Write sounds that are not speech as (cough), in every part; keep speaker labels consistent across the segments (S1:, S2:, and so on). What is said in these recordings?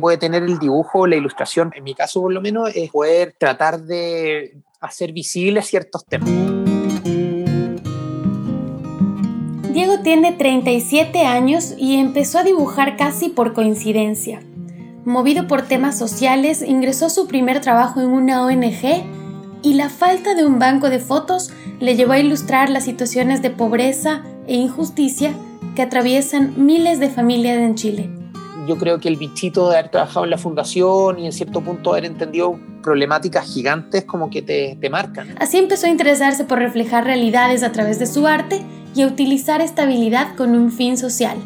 S1: puede tener el dibujo la ilustración, en mi caso por lo menos, es poder tratar de hacer visibles ciertos temas.
S2: Diego tiene 37 años y empezó a dibujar casi por coincidencia. Movido por temas sociales, ingresó su primer trabajo en una ONG y la falta de un banco de fotos le llevó a ilustrar las situaciones de pobreza e injusticia que atraviesan miles de familias en Chile
S1: yo creo que el bichito de haber trabajado en la fundación y en cierto punto haber entendido problemáticas gigantes como que te, te marcan.
S2: Así empezó a interesarse por reflejar realidades a través de su arte y a utilizar esta habilidad con un fin social.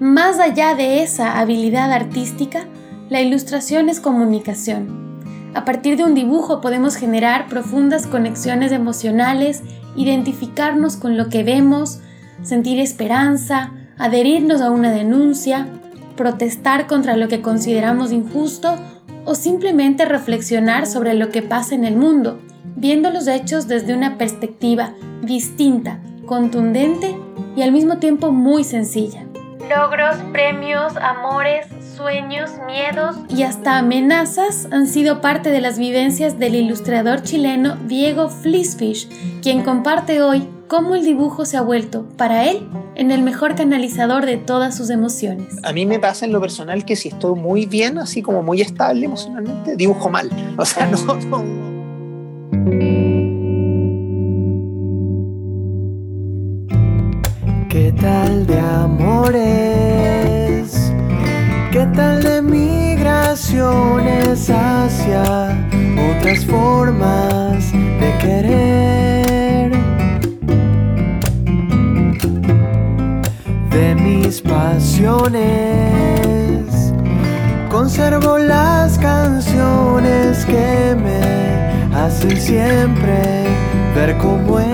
S2: Más allá de esa habilidad artística, la ilustración es comunicación. A partir de un dibujo podemos generar profundas conexiones emocionales, identificarnos con lo que vemos, sentir esperanza, adherirnos a una denuncia, protestar contra lo que consideramos injusto o simplemente reflexionar sobre lo que pasa en el mundo, viendo los hechos desde una perspectiva distinta, contundente y al mismo tiempo muy sencilla. Logros, premios, amores, sueños, miedos y hasta amenazas han sido parte de las vivencias del ilustrador chileno Diego Flisfish, quien comparte hoy cómo el dibujo se ha vuelto, para él, en el mejor canalizador de todas sus emociones.
S1: A mí me pasa en lo personal que si estoy muy bien, así como muy estable emocionalmente, dibujo mal. O sea, no...
S3: ¿Qué tal de amores? ¿Qué tal de migraciones hacia otras formas de querer? Mis pasiones. Conservo las canciones que me hacen siempre ver cómo es.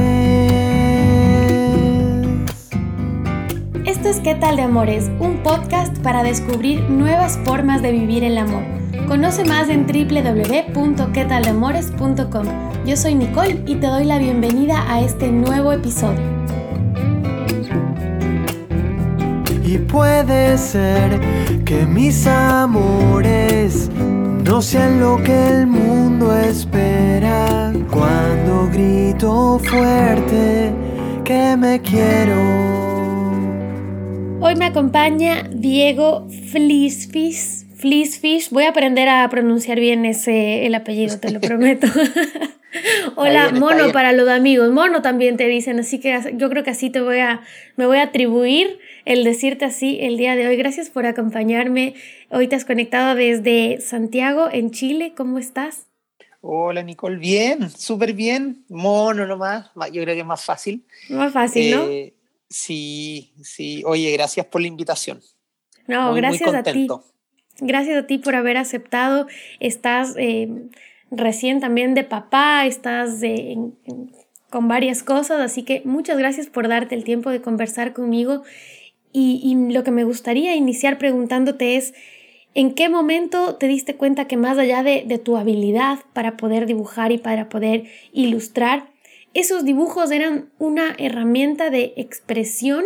S2: Esto es ¿Qué tal de Amores? Un podcast para descubrir nuevas formas de vivir el amor. Conoce más en www.quetalamores.com. Yo soy Nicole y te doy la bienvenida a este nuevo episodio.
S3: Puede ser que mis amores no sean lo que el mundo espera cuando grito fuerte que me quiero.
S2: Hoy me acompaña Diego Flisfish. Flisfish. Voy a aprender a pronunciar bien ese el apellido, te lo (laughs) prometo. Hola, mono para los amigos. Mono también te dicen, así que yo creo que así te voy a, me voy a atribuir el decirte así el día de hoy. Gracias por acompañarme. Hoy te has conectado desde Santiago, en Chile. ¿Cómo estás?
S1: Hola Nicole, bien, súper bien. Mono nomás, yo creo que es más fácil.
S2: Más fácil, ¿no? Eh,
S1: sí, sí. Oye, gracias por la invitación.
S2: No, gracias a ti. Gracias a ti por haber aceptado. Estás eh, recién también de papá, estás con varias cosas, así que muchas gracias por darte el tiempo de conversar conmigo y, lo que me gustaría iniciar preguntándote es, ¿en qué momento te diste cuenta que más allá de, tu habilidad para poder dibujar y para poder ilustrar, esos dibujos eran una herramienta de expresión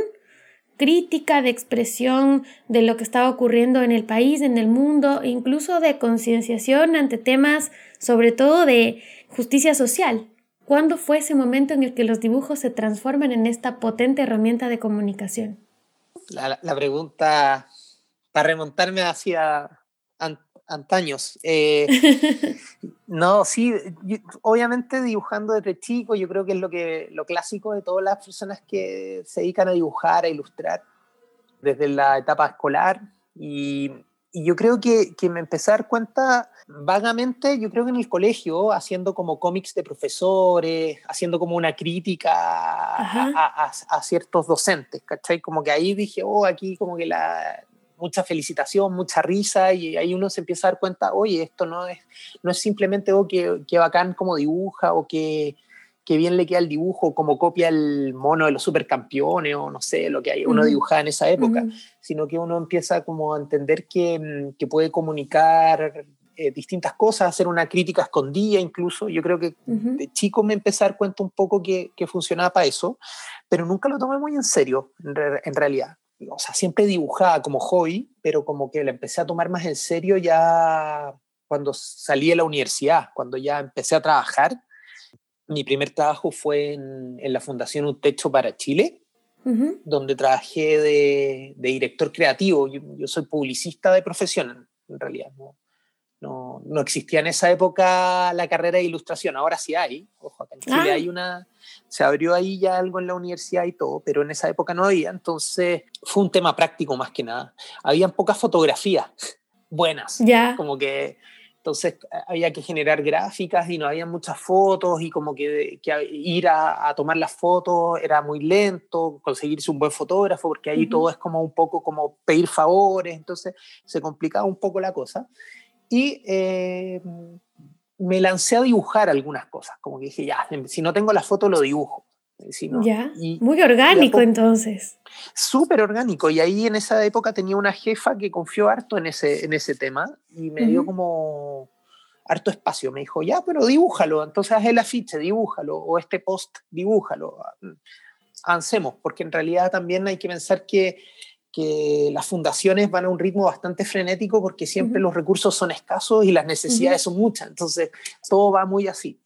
S2: crítica, de expresión de lo que estaba ocurriendo en el país, en el mundo, e incluso de concienciación ante temas, sobre todo de justicia social. ¿Cuándo fue ese momento en el que los dibujos se transforman en esta potente herramienta de comunicación?
S1: La, pregunta, para remontarme hacia antaños. Eh, (laughs) no, sí, obviamente dibujando desde chico, yo creo que es lo, que, lo clásico de todas las personas que se dedican a dibujar, a ilustrar, desde la etapa escolar. Y, y yo creo que, que, me empecé a dar cuenta vagamente, yo creo que en el colegio, haciendo como cómics de profesores, haciendo como una crítica a, a, ciertos docentes, ¿cachai? Como que ahí dije, oh, aquí como que la, mucha felicitación, mucha risa, y ahí uno se empieza a dar cuenta, oye, esto no es, no es simplemente, oh, que, que bacán como dibuja, o que, que bien le queda el dibujo, como copia el mono de los supercampeones, o no sé, lo que hay, uno dibujaba en esa época, sino que uno empieza como a entender que, mm, que puede comunicar eh, distintas cosas, hacer una crítica escondida incluso. Yo creo que de chico me empecé a dar cuenta un poco que, que, funcionaba para eso, pero nunca lo tomé muy en serio, en, realidad. o sea, siempre dibujaba como hobby, pero como que la empecé a tomar más en serio ya cuando salí de la universidad, cuando ya empecé a trabajar. Mi primer trabajo fue en, la Fundación Un Techo para Chile, donde trabajé de, director creativo. Yo, yo, soy publicista de profesión, en realidad. ¿no? No, no, existía en esa época la carrera de ilustración, ahora sí hay, ojo, acá en Chile ah. hay una, se abrió ahí ya algo en la universidad y todo, pero en esa época no había, entonces fue un tema práctico más que nada. Habían pocas fotografías (laughs) buenas,
S2: ya.
S1: como que entonces había que generar gráficas y no había muchas fotos y como que, ir a, tomar las fotos era muy lento, conseguirse un buen fotógrafo, porque ahí todo es como un poco como pedir favores, entonces se complicaba un poco la cosa y eh, me lancé a dibujar algunas cosas, como que dije, ya, si no tengo la foto lo dibujo.
S2: Ya, muy orgánico entonces.
S1: Súper orgánico, y ahí en esa época tenía una jefa que confió harto en ese, en ese tema y me dio como harto espacio. Me dijo, ya, pero dibújalo, entonces haz el afiche, dibújalo, o este post, dibújalo. Avancemos, porque en realidad también hay que pensar que que las fundaciones van a un ritmo bastante frenético porque siempre los recursos son escasos y las necesidades son muchas, entonces todo va muy así.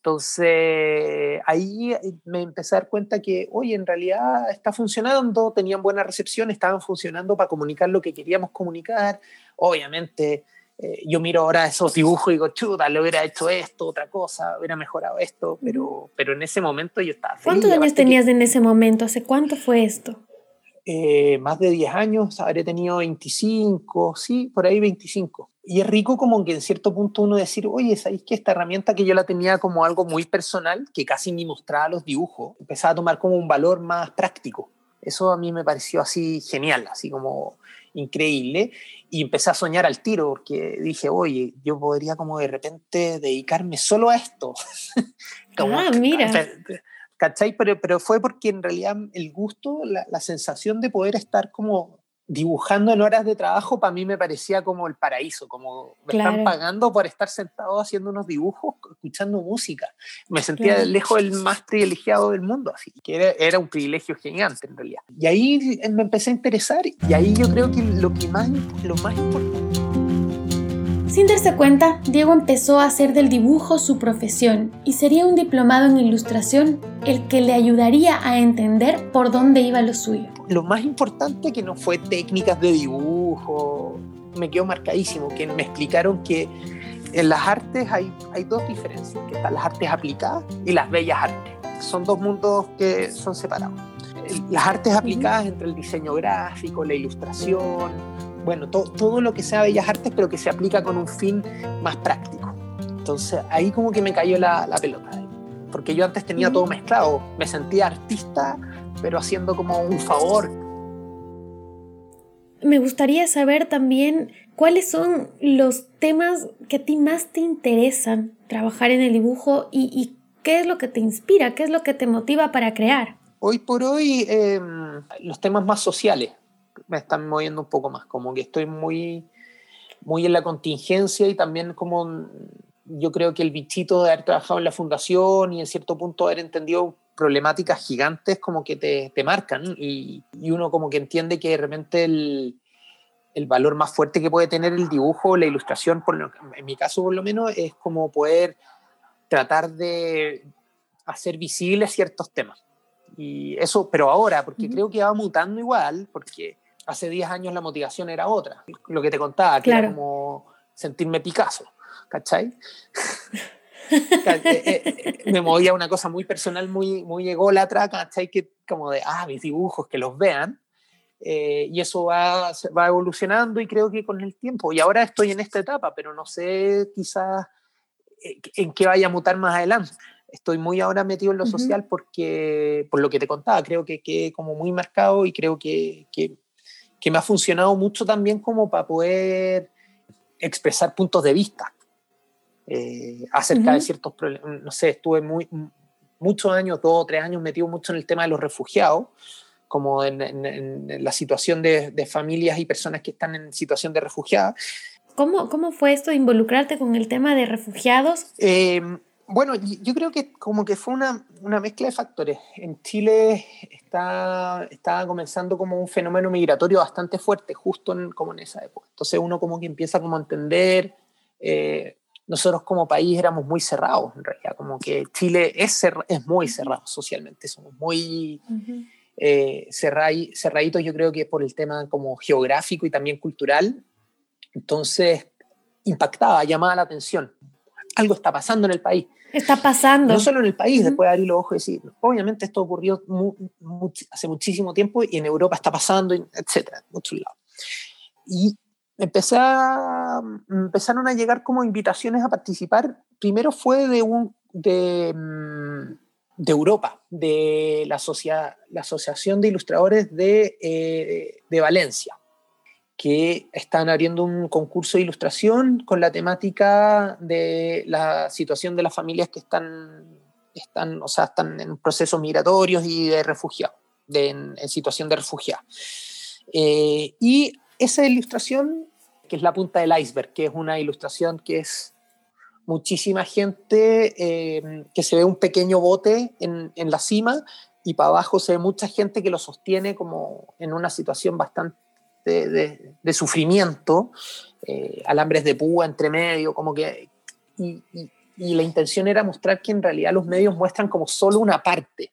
S1: Entonces ahí me empecé a dar cuenta que, oye, en realidad está funcionando, tenían buena recepción, estaban funcionando para comunicar lo que queríamos comunicar. Obviamente eh, yo miro ahora esos dibujos y digo, chuta, le hubiera hecho esto, otra cosa, hubiera mejorado esto, pero, pero en ese momento yo estaba...
S2: ¿Cuántos años tenías en ese momento? ¿Hace cuánto fue esto?
S1: Eh, más de 10 años, habré tenido 25, sí, por ahí 25. Y es rico como que en cierto punto uno decir, oye, ¿sabéis que esta herramienta que yo la tenía como algo muy personal, que casi ni mostraba los dibujos, empezaba a tomar como un valor más práctico? Eso a mí me pareció así genial, así como increíble. Y empecé a soñar al tiro, porque dije, oye, yo podría como de repente dedicarme solo a esto. (laughs)
S2: ah, (laughs) mira.
S1: ¿cachai? Pero, pero fue porque en realidad el gusto, la, la sensación de poder estar como dibujando en horas de trabajo para mí me parecía como el paraíso, como me están pagando por estar sentado haciendo unos dibujos, escuchando música. Me sentía lejos del más privilegiado del mundo, así que era, era, un privilegio gigante en realidad. Y ahí me empecé a interesar y ahí yo creo que lo que más, lo más importante
S2: sin darse cuenta, Diego empezó a hacer del dibujo su profesión y sería un diplomado en ilustración el que le ayudaría a entender por dónde iba lo suyo.
S1: Lo más importante que no fue técnicas de dibujo, me quedó marcadísimo, que me explicaron que en las artes hay, hay dos diferencias, que están las artes aplicadas y las bellas artes. Son dos mundos que son separados. Las artes aplicadas entre el diseño gráfico, la ilustración, bueno, todo lo que sea bellas artes, pero que se aplica con un fin más práctico. Entonces ahí como que me cayó la, pelota, porque yo antes tenía todo mezclado, me sentía artista, pero haciendo como un favor.
S2: Me gustaría saber también cuáles son los temas que a ti más te interesan trabajar en el dibujo y, qué es lo que te inspira, qué es lo que te motiva para crear.
S1: Hoy por hoy, em, los temas más sociales, me están moviendo un poco más, como que estoy muy, muy en la contingencia y también como yo creo que el bichito de haber trabajado en la fundación y en cierto punto haber entendido problemáticas gigantes como que te, te marcan y, y, uno como que entiende que de repente el, el, valor más fuerte que puede tener el dibujo, la ilustración, por lo, en mi caso por lo menos, es como poder tratar de hacer visibles ciertos temas. Y eso, pero ahora, porque creo que va mutando igual, porque hace 10 años la motivación era otra. Lo que te contaba, que era como sentirme Picasso, ¿cachai? (laughs) Eh, eh, me movía una cosa muy personal, muy, muy ególatra, ¿cachai? Que como de, ah, mis dibujos, que los vean. Eh, y eso va, va evolucionando y creo que con el tiempo. Y ahora estoy en esta etapa, pero no sé quizás en qué vaya a mutar más adelante. Estoy muy ahora metido en lo social porque, por lo que te contaba, creo que quedé como muy marcado y creo que, que que me ha funcionado mucho también como para poder expresar puntos de vista eh, acerca de ciertos problemas. No sé, estuve muy, muchos años, dos o tres años metido mucho en el tema de los refugiados, como en, la situación de, familias y personas que están en situación de refugiada.
S2: ¿Cómo, ¿Cómo fue esto de involucrarte con el tema de refugiados?
S1: Eh, Bueno, yo creo que como que fue una, una mezcla de factores. En Chile está, estaba comenzando como un fenómeno migratorio bastante fuerte, justo en, como en esa época. Entonces uno como que empieza como a entender, eh, nosotros como país éramos muy cerrados, en realidad, como que Chile es, es muy cerrado socialmente, somos muy eh, cerraditos, yo creo que por el tema como geográfico y también cultural. Entonces impactaba, llamaba la atención. Algo está pasando en el país.
S2: Está pasando.
S1: No solo en el país, después de abrir los ojos y decir, obviamente esto ocurrió hace muchísimo tiempo y en Europa está pasando, etcétera, muchos lados. Y empecé empezaron a llegar como invitaciones a participar. Primero fue de, un, de, mm, de Europa, de la, la Asociación de Ilustradores de, eh, de Valencia que están abriendo un concurso de ilustración con la temática de la situación de las familias que están, están, o sea, están en procesos migratorios y de refugiados, de, en, situación de refugiados. Eh, y esa ilustración, que es la punta del iceberg, que es una ilustración que es muchísima gente, eh, que se ve un pequeño bote en, en la cima y para abajo se ve mucha gente que lo sostiene como en una situación bastante de, sufrimiento, eh, alambres de púa entre medio, como que... Y, la intención era mostrar que en realidad los medios muestran como solo una parte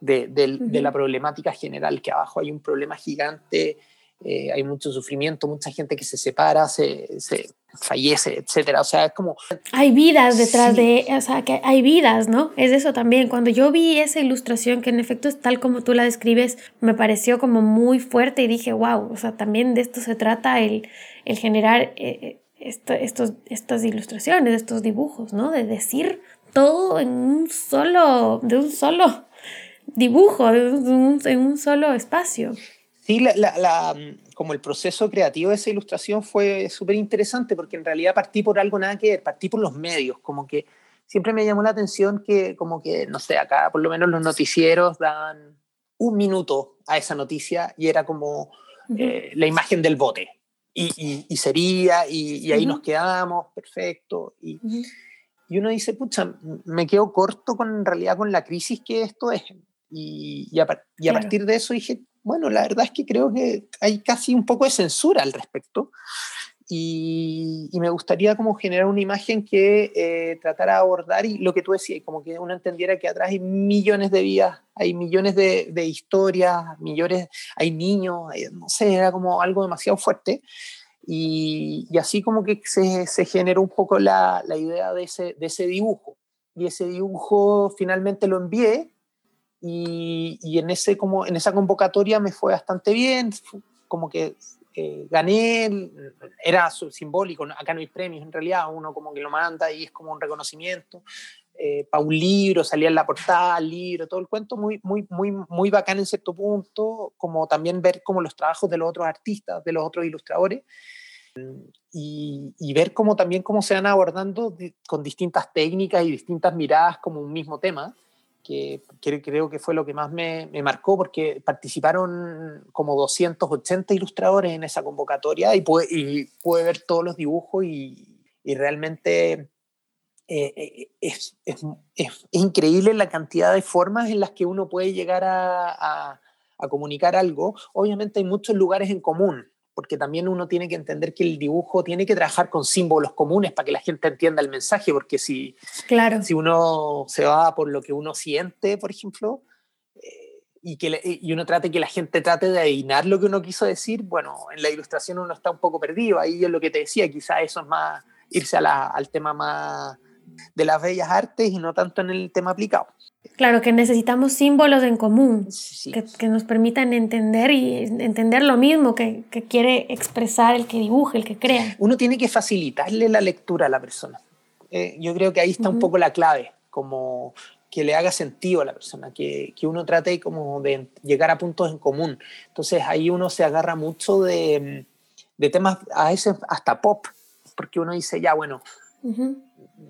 S1: de, la problemática general, que abajo hay un problema gigante, eh, hay mucho sufrimiento, mucha gente que se separa, se, se fallece, etcétera. O sea, es como...
S2: Hay vidas detrás de, o sea, que hay vidas, ¿no? Es eso también. Cuando yo vi esa ilustración, que en efecto es tal como tú la describes, me pareció como muy fuerte y dije, wow, o sea, también de esto se trata el, el generar eh, estos, estas ilustraciones, estos dibujos, ¿no? De decir todo en un solo, de un solo dibujo, en un solo espacio.
S1: Sí, la, la, como el proceso creativo de esa ilustración fue súper interesante porque en realidad partí por algo nada que ver, partí por los medios, como que siempre me llamó la atención que como que, no sé, acá por lo menos los noticieros dan un minuto a esa noticia y era como eh, la imagen del bote. Y, y, sería, y, ahí nos quedamos, perfecto. Y, y uno dice, pucha, me quedo corto con en realidad con la crisis que esto es. Y, a, a partir de eso dije, bueno, la verdad es que creo que hay casi un poco de censura al respecto. Y, me gustaría como generar una imagen que eh, tratara de abordar y lo que tú decías, como que uno entendiera que atrás hay millones de vidas, hay millones de, de historias, millones, hay niños, no sé, era como algo demasiado fuerte. Y, y así como que se, se, generó un poco la, la idea de ese, de ese dibujo. Y ese dibujo finalmente lo envié y, en, ese, como, en esa convocatoria me fue bastante bien, como que eh, gané, era simbólico, acá no hay premios en realidad, uno como que lo manda y es como un reconocimiento. Eh, para un libro, salía en la portada, libro, todo el cuento, muy, muy, muy, muy bacán en cierto punto, como también ver como los trabajos de los otros artistas, de los otros ilustradores, y, y ver cómo también cómo se van abordando con distintas técnicas y distintas miradas como un mismo tema que, creo que fue lo que más me, marcó porque participaron como 280 ilustradores en esa convocatoria y pude, y pude ver todos los dibujos y, realmente eh, eh, es, es, es, increíble la cantidad de formas en las que uno puede llegar a, a comunicar algo. Obviamente hay muchos lugares en común, porque también uno tiene que entender que el dibujo tiene que trabajar con símbolos comunes para que la gente entienda el mensaje, porque si,
S2: claro.
S1: si uno se va por lo que uno siente, por ejemplo, eh, y, que y uno trate que la gente trate de adivinar lo que uno quiso decir, bueno, en la ilustración uno está un poco perdido, ahí es lo que te decía, quizás eso es más irse al tema más de las bellas artes y no tanto en el tema aplicado.
S2: Claro, que necesitamos símbolos en común que, nos permitan entender y entender lo mismo que, quiere expresar el que dibuja, el que crea.
S1: Uno tiene que facilitarle la lectura a la persona. Eh, yo creo que ahí está un poco la clave, como que le haga sentido a la persona, que, que, uno trate como de llegar a puntos en común. Entonces ahí uno se agarra mucho de, de temas a veces hasta pop, porque uno dice, ya, bueno,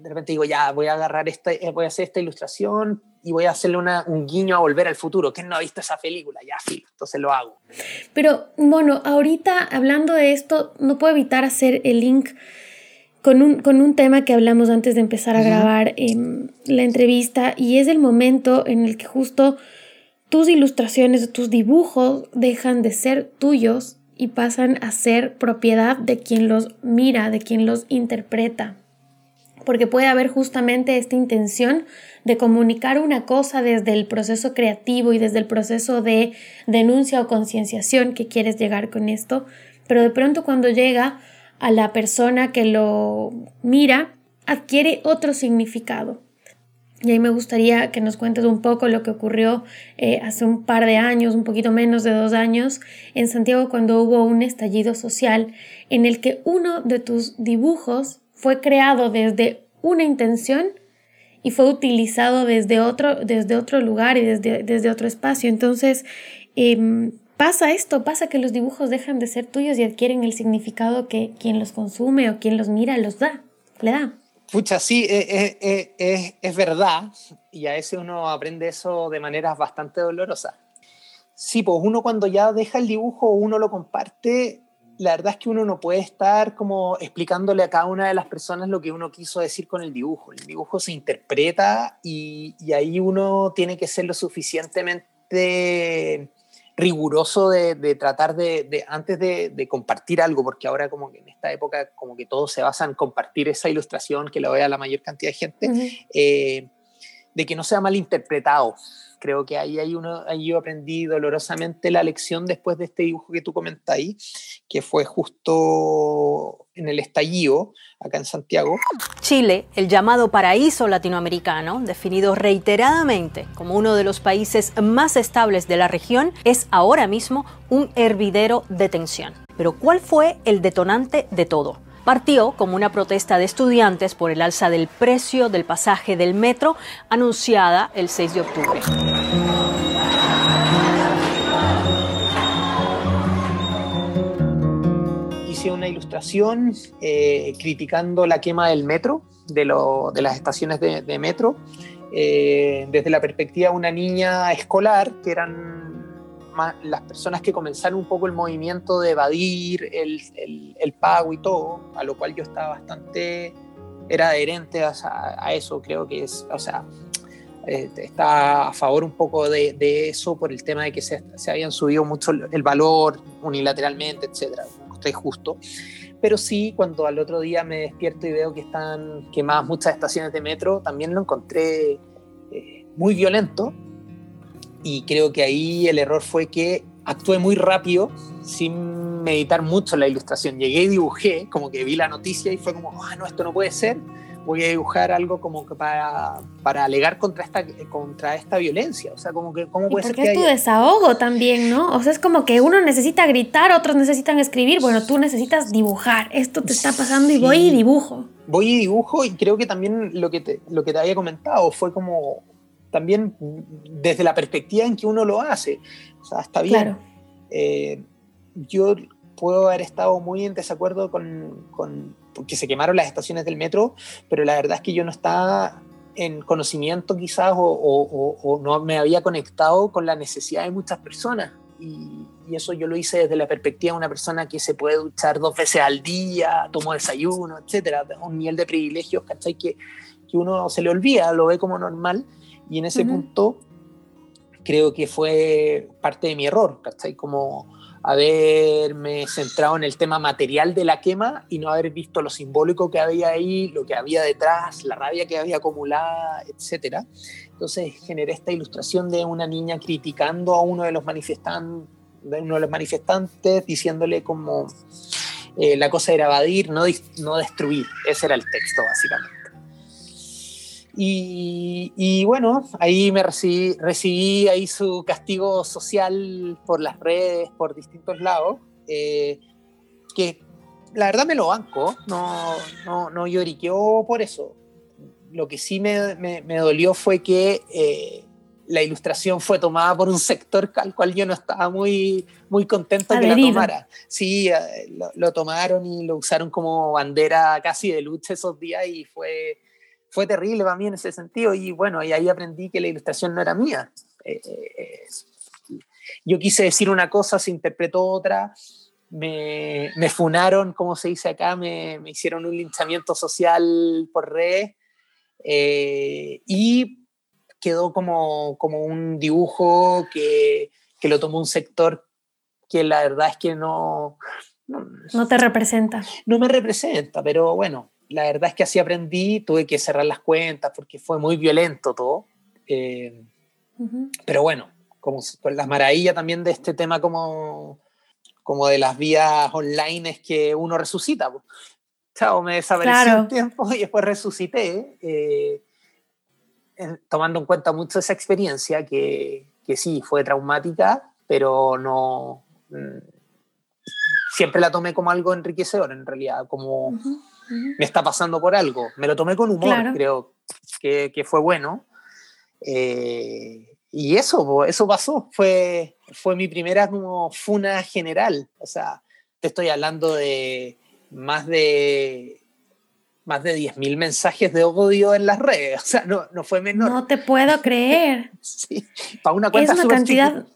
S1: de repente digo, ya, voy a agarrar esta, eh, voy a hacer esta ilustración y voy a hacerle una, un guiño a Volver al Futuro. ¿Quién no ha visto esa película? Ya, sí, entonces lo hago.
S2: Pero, bueno, ahorita hablando de esto, no puedo evitar hacer el link con un, con un tema que hablamos antes de empezar a grabar em, la entrevista y es el momento en el que justo tus ilustraciones, tus dibujos dejan de ser tuyos y pasan a ser propiedad de quien los mira, de quien los interpreta. Porque puede haber justamente esta intención de comunicar una cosa desde el proceso creativo y desde el proceso de denuncia o concienciación que quieres llegar con esto, pero de pronto cuando llega a la persona que lo mira, adquiere otro significado. Y ahí me gustaría que nos cuentes un poco lo que ocurrió eh, hace un par de años, un poquito menos de dos años, en Santiago cuando hubo un estallido social en el que uno de tus dibujos fue creado desde una intención y fue utilizado desde otro, desde otro lugar y desde, desde otro espacio. Entonces, em, pasa esto, pasa que los dibujos dejan de ser tuyos y adquieren el significado que quien los consume o quien los mira los da, le da.
S1: Pucha, sí, eh, eh, eh, es, verdad, y a veces uno aprende eso de maneras bastante dolorosas. Sí, pues uno cuando ya deja el dibujo uno lo comparte, la verdad es que uno no puede estar como explicándole a cada una de las personas lo que uno quiso decir con el dibujo. El dibujo se interpreta y, y ahí uno tiene que ser lo suficientemente riguroso de, tratar de, antes de, compartir algo, porque ahora como que en esta época como que todo se basa en compartir esa ilustración, que la vea la mayor cantidad de gente, eh, de que no sea mal interpretado. Creo que ahí, hay uno, ahí yo aprendí dolorosamente la lección después de este dibujo que tú comentas ahí, que fue justo en el estallido, acá en Santiago.
S4: Chile, el llamado paraíso latinoamericano, definido reiteradamente como uno de los países más estables de la región, es ahora mismo un hervidero de tensión. Pero ¿cuál fue el detonante de todo? Partió como una protesta de estudiantes por el alza del precio del pasaje del metro anunciada el 6 de octubre.
S1: Hice una ilustración eh, criticando la quema del metro, de, las estaciones de, metro, eh, desde la perspectiva de una niña escolar, que eran las personas que comenzaron un poco el movimiento de evadir el, el, pago y todo, a lo cual yo estaba bastante, era adherente a, eso, creo que es, o sea, eh, está a favor un poco de, eso por el tema de que se, se, habían subido mucho el valor unilateralmente, etcétera, estoy justo. Pero sí, cuando al otro día me despierto y veo que están quemadas muchas estaciones de metro, también lo encontré eh, muy violento y creo que ahí el error fue que actué muy rápido, sin meditar mucho la ilustración. Llegué y dibujé, como que vi la noticia y fue como, ah, no, esto no puede ser. Voy a dibujar algo como que para, para alegar contra esta, contra esta violencia. O sea, como que, ¿cómo puede ser
S2: que es tu desahogo también, ¿no? O sea, es como que uno necesita gritar, otros necesitan escribir. Bueno, tú necesitas dibujar. Esto te está pasando y voy y dibujo.
S1: Voy y dibujo y creo que también lo que te, lo que te había comentado fue como también desde la perspectiva en que uno lo hace. O sea, está bien. Eh, yo puedo haber estado muy en desacuerdo con, con que se quemaron las estaciones del metro, pero la verdad es que yo no estaba en conocimiento quizás o, no me había conectado con la necesidad de muchas personas. Y, eso yo lo hice desde la perspectiva de una persona que se puede duchar dos veces al día, tomó desayuno, etcétera, un nivel de privilegios, ¿cachai? Que, que uno se le olvida, lo ve como normal y en ese punto creo que fue parte de mi error, ¿cachai? Como haberme centrado en el tema material de la quema y no haber visto lo simbólico que había ahí, lo que había detrás, la rabia que había acumulada, etc. Entonces generé esta ilustración de una niña criticando a uno de los manifestantes, uno de los manifestantes diciéndole como eh, la cosa era evadir, no, no destruir. Ese era el texto, básicamente. Y, bueno, ahí me recibí, recibí, ahí su castigo social por las redes, por distintos lados, eh, que la verdad me lo banco, no, no, no lloriqueó por eso. Lo que sí me, me, dolió fue que eh, la ilustración fue tomada por un sector al cual yo no estaba muy, muy contento que la tomara. Sí, eh, lo, lo, tomaron y lo usaron como bandera casi de lucha esos días y fue fue terrible para mí en ese sentido y bueno, y ahí aprendí que la ilustración no era mía. Eh, eh, yo quise decir una cosa, se interpretó otra me, me funaron, como se dice acá, me, me hicieron un linchamiento social por redes eh, y quedó como, como un dibujo que, que, lo tomó un sector que la verdad es que no,
S2: no... No te representa.
S1: No me representa, pero bueno, la verdad es que así aprendí, tuve que cerrar las cuentas porque fue muy violento todo. Eh, pero bueno, como con la maravilla también de este tema como, como de las vías online es que uno resucita. Chao, me desaparecí un tiempo y después resucité, eh, tomando en cuenta mucho esa experiencia que, que sí, fue traumática, pero no... Mm, siempre la tomé como algo enriquecedor, en realidad, como me está pasando por algo. Me lo tomé con humor, creo que, que, fue bueno. Eh, y eso, eso pasó, fue, fue mi primera como funa general. O sea, te estoy hablando de más de más de 10.000 mensajes de odio en las redes. O sea, no, no fue menor.
S2: No te puedo creer. (laughs)
S1: sí, para una cuenta
S2: es una cantidad,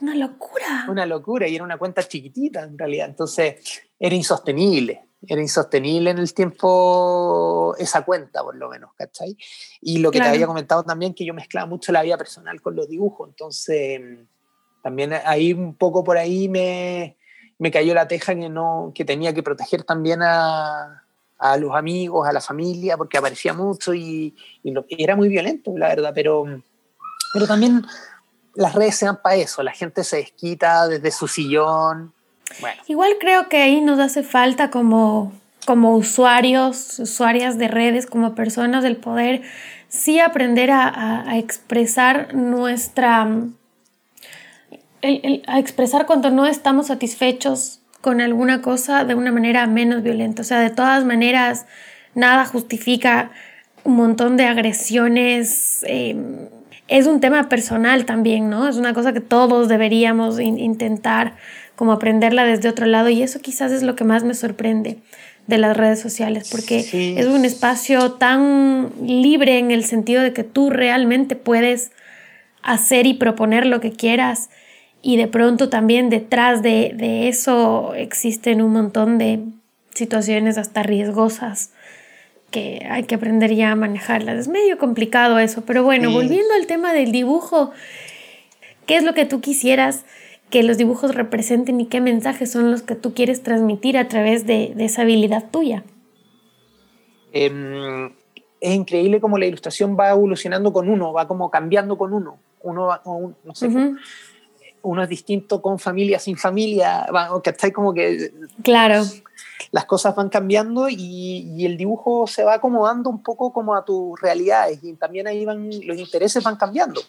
S2: una locura.
S1: Una locura, y era una cuenta chiquitita en realidad. Entonces, era insostenible era insostenible en el tiempo esa cuenta, por lo menos, ¿cachai? Y lo que te había comentado también, que yo mezclaba mucho la vida personal con los dibujos, entonces también ahí un poco por ahí me, me cayó la teja que, no, que tenía que proteger también a, a los amigos, a la familia, porque aparecía mucho y, y, era muy violento, la verdad, pero, pero también las redes se dan para eso, la gente se desquita desde su sillón,
S2: Igual creo que ahí nos hace falta como, como usuarios, usuarias de redes, como personas del poder, sí aprender a, a, expresar nuestra... a expresar cuando no estamos satisfechos con alguna cosa de una manera menos violenta. O sea, de todas maneras, nada justifica un montón de agresiones. Em, es un tema personal también, ¿no? Es una cosa que todos deberíamos intentar como aprenderla desde otro lado y eso quizás es lo que más me sorprende de las redes sociales, porque es un espacio tan libre en el sentido de que tú realmente puedes hacer y proponer lo que quieras y de pronto también detrás de, de eso existen un montón de situaciones hasta riesgosas que hay que aprender ya a manejarlas. Es medio complicado eso, pero bueno, volviendo al tema del dibujo, ¿qué es lo que tú quisieras que los dibujos representen y qué mensajes son los que tú quieres transmitir a través de, esa habilidad tuya.
S1: Em, es increíble cómo la ilustración va evolucionando con uno, va como cambiando con uno. Uno, no sé, uno es distinto con familia, sin familia, que está como que...
S2: Claro.
S1: Las cosas van cambiando y, y, el dibujo se va acomodando un poco como a tus realidades y también ahí van, los intereses van cambiando.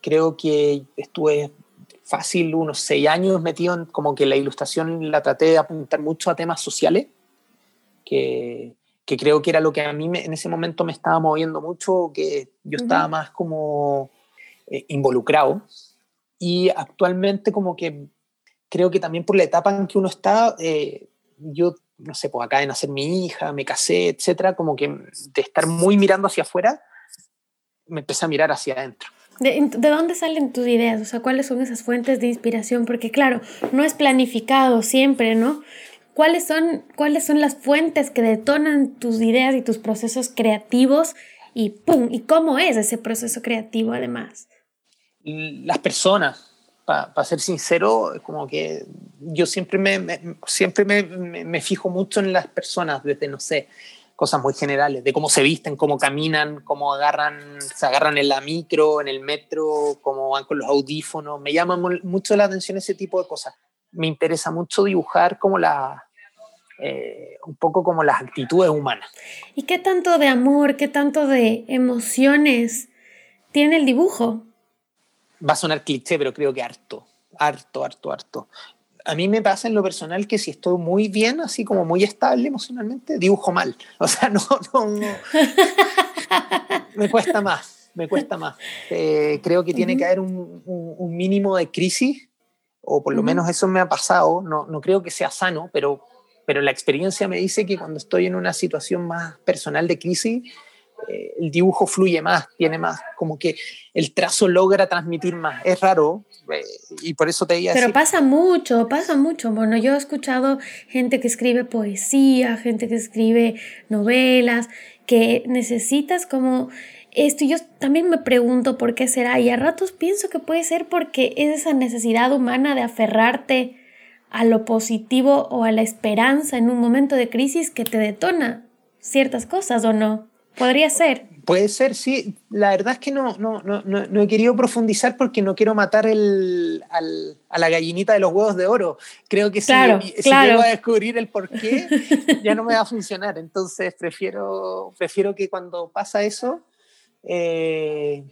S1: Creo que estuve fácil unos seis años metido en como que la ilustración la traté de apuntar mucho a temas sociales, que, que creo que era lo que a mí en ese momento me estaba moviendo mucho, que yo estaba más como eh, involucrado. Y actualmente como que creo que también por la etapa en que uno está, eh, yo, no sé, pues acá de nacer mi hija, me casé, etcétera, como que de estar muy mirando hacia afuera, me empecé a mirar hacia adentro.
S2: ¿De, dónde salen tus ideas? O sea, ¿cuáles son esas fuentes de inspiración? Porque claro, no es planificado siempre, ¿no? ¿Cuáles son, ¿Cuáles son las fuentes que detonan tus ideas y tus procesos creativos? Y ¡pum! ¿Y cómo es ese proceso creativo además?
S1: Las personas, para ser sincero, como que yo siempre me, siempre me, me, fijo mucho en las personas, desde, no sé, cosas muy generales, de cómo se visten, cómo caminan, cómo agarran, se agarran en la micro, en el metro, cómo van con los audífonos. Me llama mucho la atención ese tipo de cosas. Me interesa mucho dibujar como la, eh, un poco como las actitudes humanas.
S2: ¿Y qué tanto de amor, qué tanto de emociones tiene el dibujo?
S1: Va a sonar cliché, pero creo que harto, harto, harto, harto a mí me pasa en lo personal que si estoy muy bien, así como muy estable emocionalmente, dibujo mal. (laughs) O sea, no, no, me cuesta más, me cuesta más. Eh, creo que tiene que haber un, un, mínimo de crisis, o por lo menos eso me ha pasado. No, no creo que sea sano, pero, pero la experiencia me dice que cuando estoy en una situación más personal de crisis, eh, el dibujo fluye más, tiene más, como que el trazo logra transmitir más. Es raro eh, y por eso te diría.
S2: Pero pasa mucho, pasa mucho. Bueno, yo he escuchado gente que escribe poesía, gente que escribe novelas, que necesitas como esto. Yo también me pregunto por qué será y a ratos pienso que puede ser porque es esa necesidad humana de aferrarte a lo positivo o a la esperanza en un momento de crisis que te detona ciertas cosas o no. Podría ser.
S1: Puede ser, sí. La verdad es que no, no, no, no he querido profundizar porque no quiero matar el, al, a la gallinita de los huevos de oro. Creo que si, si llego a descubrir el por qué, (laughs) ya no me va a funcionar. Entonces prefiero, prefiero que cuando pasa eso, eh,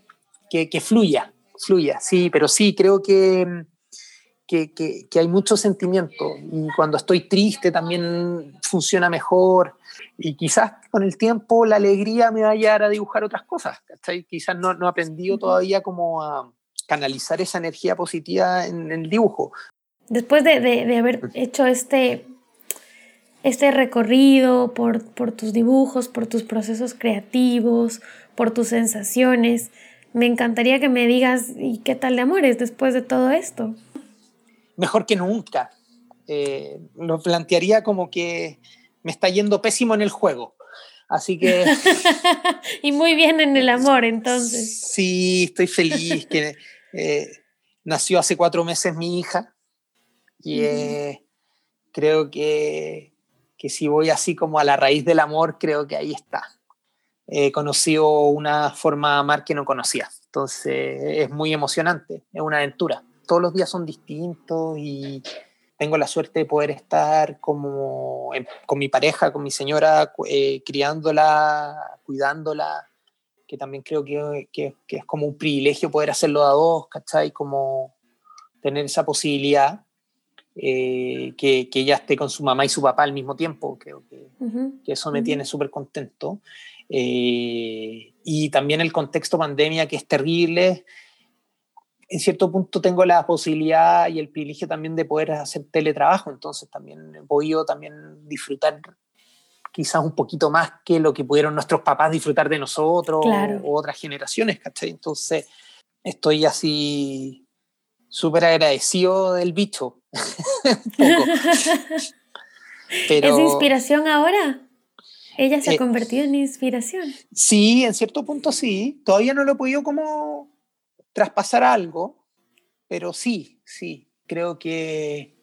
S1: que, que, fluya, fluya. Sí, pero sí, creo que, que, que, hay mucho sentimiento. Y cuando estoy triste también funciona mejor y quizás con el tiempo la alegría me va a llevar a dibujar otras cosas, Quizás no, no he aprendido todavía cómo a canalizar esa energía positiva en, el dibujo.
S2: Después de, de, haber hecho este, este recorrido por, por tus dibujos, por tus procesos creativos, por tus sensaciones, me encantaría que me digas, ¿y qué tal de amores después de todo esto?
S1: Mejor que nunca. Eh, lo plantearía como que me está yendo pésimo en el juego. Así que... (laughs)
S2: y muy bien en el amor, entonces.
S1: Sí, estoy feliz que eh, nació hace cuatro meses mi hija y eh, creo que, que, si voy así como a la raíz del amor, creo que ahí está. He conocido una forma de amar que no conocía. Entonces es muy emocionante, es una aventura. Todos los días son distintos y tengo la suerte de poder estar como con mi pareja, con mi señora, eh, criándola, cuidándola, que también creo que, que, es como un privilegio poder hacerlo a dos, ¿cachai? Como tener esa posibilidad, eh, que, que, ella esté con su mamá y su papá al mismo tiempo, creo que, que eso me tiene súper contento. Eh, y también el contexto pandemia que es terrible, en cierto punto tengo la posibilidad y el privilegio también de poder hacer teletrabajo, entonces también he podido también disfrutar quizás un poquito más que lo que pudieron nuestros papás disfrutar de nosotros o otras generaciones, ¿cachai? Entonces estoy así súper agradecido del bicho. (laughs) (laughs)
S2: ¿Es inspiración ahora? Ella se ha eh, convertido en inspiración.
S1: Sí, en cierto punto sí. Todavía no lo he podido como traspasar algo, pero sí, sí, creo que,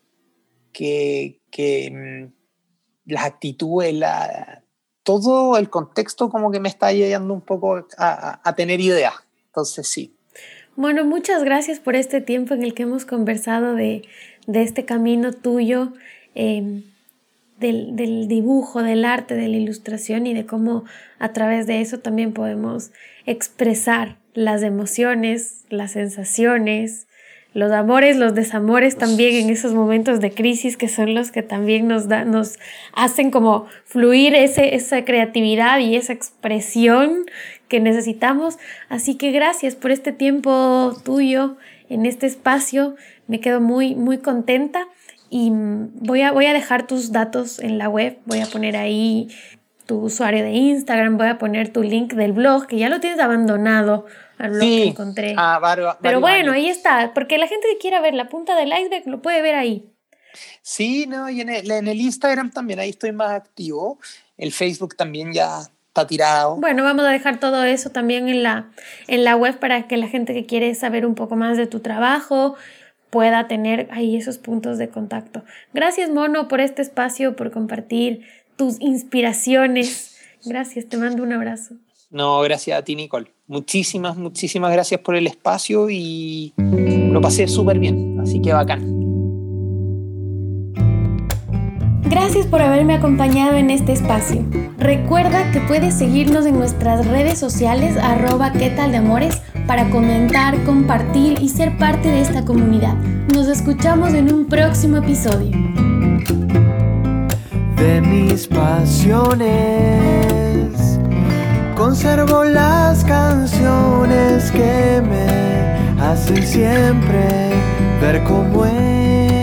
S1: que, que mm, las actitudes, todo el contexto como que me está ayudando un poco a, tener ideas. Entonces sí.
S2: Bueno, muchas gracias por este tiempo en el que hemos conversado de, de este camino tuyo, em, del, del, dibujo, del arte, de la ilustración y de cómo a través de eso también podemos expresar las emociones, las sensaciones, los amores, los desamores también en esos momentos de crisis que son los que también nos, da, nos hacen como fluir ese, esa creatividad y esa expresión que necesitamos. Así que gracias por este tiempo tuyo en este espacio. Me quedo muy, muy contenta y voy a, voy a dejar tus datos en la web. Voy a poner ahí tu usuario de Instagram, voy a poner tu link del blog, que ya lo tienes abandonado al blog que encontré.
S1: Ah,
S2: Pero bueno, ahí está, porque la gente que quiera ver la punta del iceberg lo puede ver ahí.
S1: Sí, no, y en el, en el Instagram también, ahí estoy más activo. El Facebook también ya está tirado.
S2: Bueno, vamos a dejar todo eso también en la, en la web para que la gente que quiere saber un poco más de tu trabajo pueda tener ahí esos puntos de contacto. Gracias, Mono, por este espacio, por compartir tus inspiraciones. Gracias, te mando un abrazo.
S1: No, gracias a ti, Nicole. Muchísimas, muchísimas gracias por el espacio y lo pasé súper bien, así que bacán.
S2: Gracias por haberme acompañado en este espacio. Recuerda que puedes seguirnos en nuestras redes sociales arroba qué tal de amores para comentar, compartir y ser parte de esta comunidad. Nos escuchamos en un próximo episodio
S3: de mis pasiones. Conservo las canciones que me hacen siempre ver cómo es.